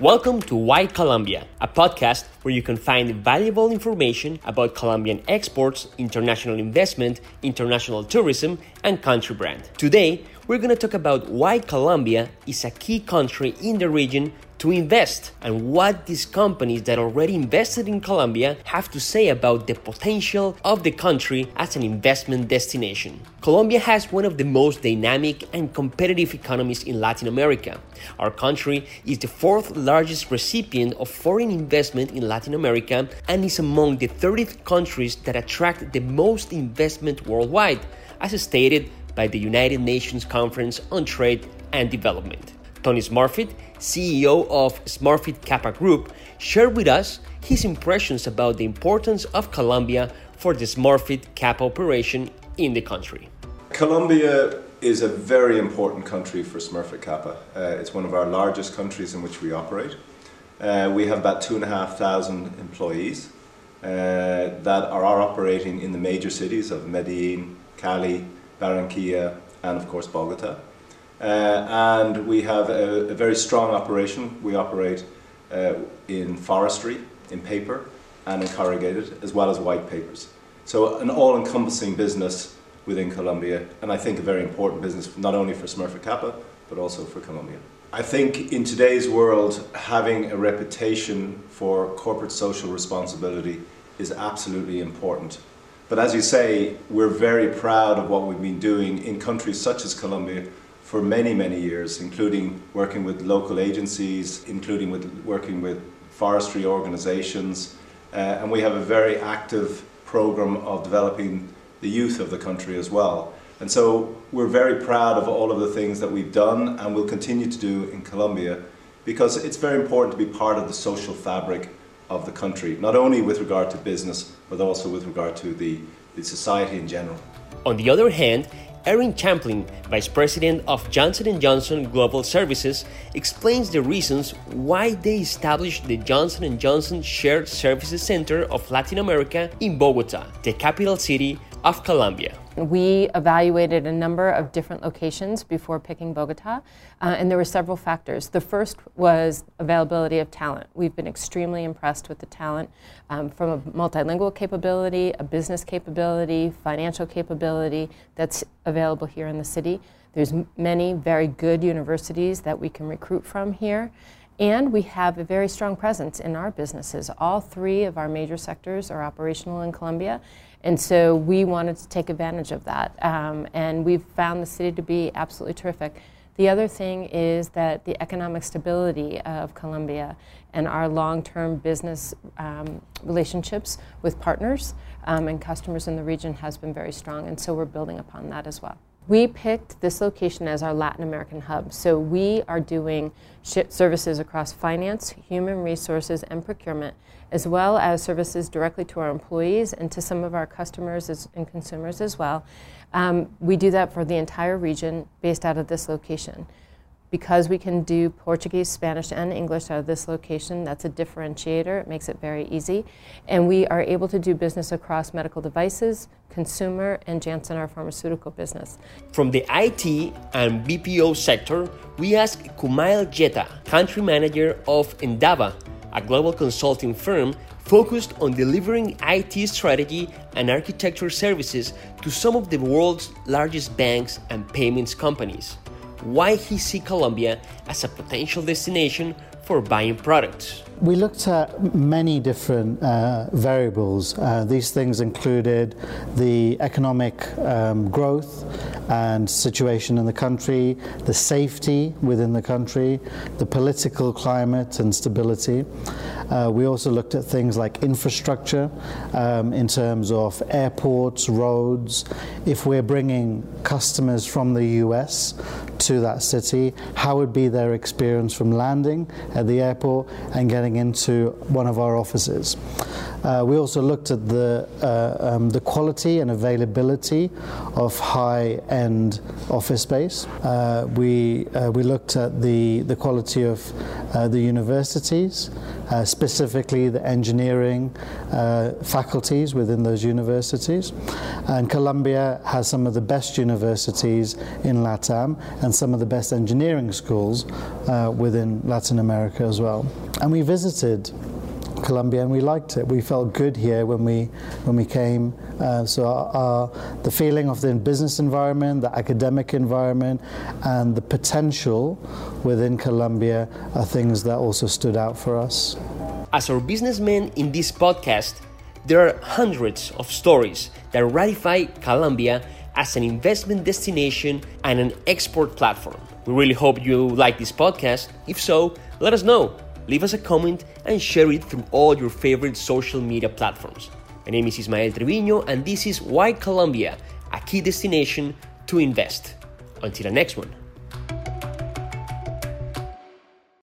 Welcome to Why Colombia, a podcast where you can find valuable information about Colombian exports, international investment, international tourism, and country brand. Today, we're going to talk about why Colombia is a key country in the region to invest and what these companies that already invested in Colombia have to say about the potential of the country as an investment destination. Colombia has one of the most dynamic and competitive economies in Latin America. Our country is the fourth largest recipient of foreign investment in Latin America and is among the 30 countries that attract the most investment worldwide, as stated by the United Nations Conference on Trade and Development. Tony Smurfit, CEO of Smurfit Kappa Group, shared with us his impressions about the importance of Colombia for the Smurfit Kappa operation in the country. Colombia is a very important country for Smurfit Kappa. Uh, it's one of our largest countries in which we operate. Uh, we have about two and a half thousand employees uh, that are, are operating in the major cities of Medellin, Cali, Barranquilla, and of course Bogota. Uh, and we have a, a, very strong operation. We operate uh, in forestry, in paper, and in corrugated, as well as white papers. So an all-encompassing business within Colombia, and I think a very important business not only for Smurfit Kappa, but also for Colombia. I think in today's world, having a reputation for corporate social responsibility is absolutely important. But as you say, we're very proud of what we've been doing in countries such as Colombia, for many, many years, including working with local agencies, including with working with forestry organizations. Uh, and we have a very active program of developing the youth of the country as well. And so we're very proud of all of the things that we've done and will continue to do in Colombia because it's very important to be part of the social fabric of the country, not only with regard to business, but also with regard to the, the society in general. On the other hand, Erin Champlin, Vice President of Johnson & Johnson Global Services, explains the reasons why they established the Johnson & Johnson Shared Services Center of Latin America in Bogota, the capital city of Colombia. We evaluated a number of different locations before picking Bogota, uh, and there were several factors. The first was availability of talent. We've been extremely impressed with the talent um, from a multilingual capability, a business capability, financial capability that's available here in the city. There's many very good universities that we can recruit from here. And we have a very strong presence in our businesses. All three of our major sectors are operational in Colombia. And so we wanted to take advantage of that. Um, and we've found the city to be absolutely terrific. The other thing is that the economic stability of Colombia and our long term business um, relationships with partners um, and customers in the region has been very strong. And so we're building upon that as well. We picked this location as our Latin American hub. So we are doing services across finance, human resources, and procurement, as well as services directly to our employees and to some of our customers and consumers as well. Um, we do that for the entire region based out of this location because we can do Portuguese, Spanish, and English out of this location, that's a differentiator. It makes it very easy. And we are able to do business across medical devices, consumer, and Janssen, our pharmaceutical business. From the IT and BPO sector, we asked Kumail Jetta, country manager of Endava, a global consulting firm focused on delivering IT strategy and architecture services to some of the world's largest banks and payments companies why he see Colombia as a potential destination for buying products. We looked at many different uh, variables. Uh, these things included the economic um, growth and situation in the country, the safety within the country, the political climate and stability. Uh, we also looked at things like infrastructure um, in terms of airports, roads. If we're bringing customers from the US to that city, how would be their experience from landing at the airport and getting into one of our offices? Uh, we also looked at the, uh, um, the quality and availability of high end office space. Uh, we, uh, we looked at the, the quality of uh, the universities, uh, specifically the engineering faculties within those universities. And Colombia has some of the best universities in LATAM and some of the best engineering schools within Latin America as well. And we visited Colombia, and we liked it. We felt good here when we when we came. Uh, so our, our, the feeling of the business environment, the academic environment, and the potential within Colombia are things that also stood out for us. As our businessmen in this podcast, there are hundreds of stories that ratify Colombia as an investment destination and an export platform. We really hope you like this podcast. If so, let us know leave us a comment and share it through all your favorite social media platforms. My name is Ismael Trevino, and this is Why Colombia, a key destination to invest. Until the next one.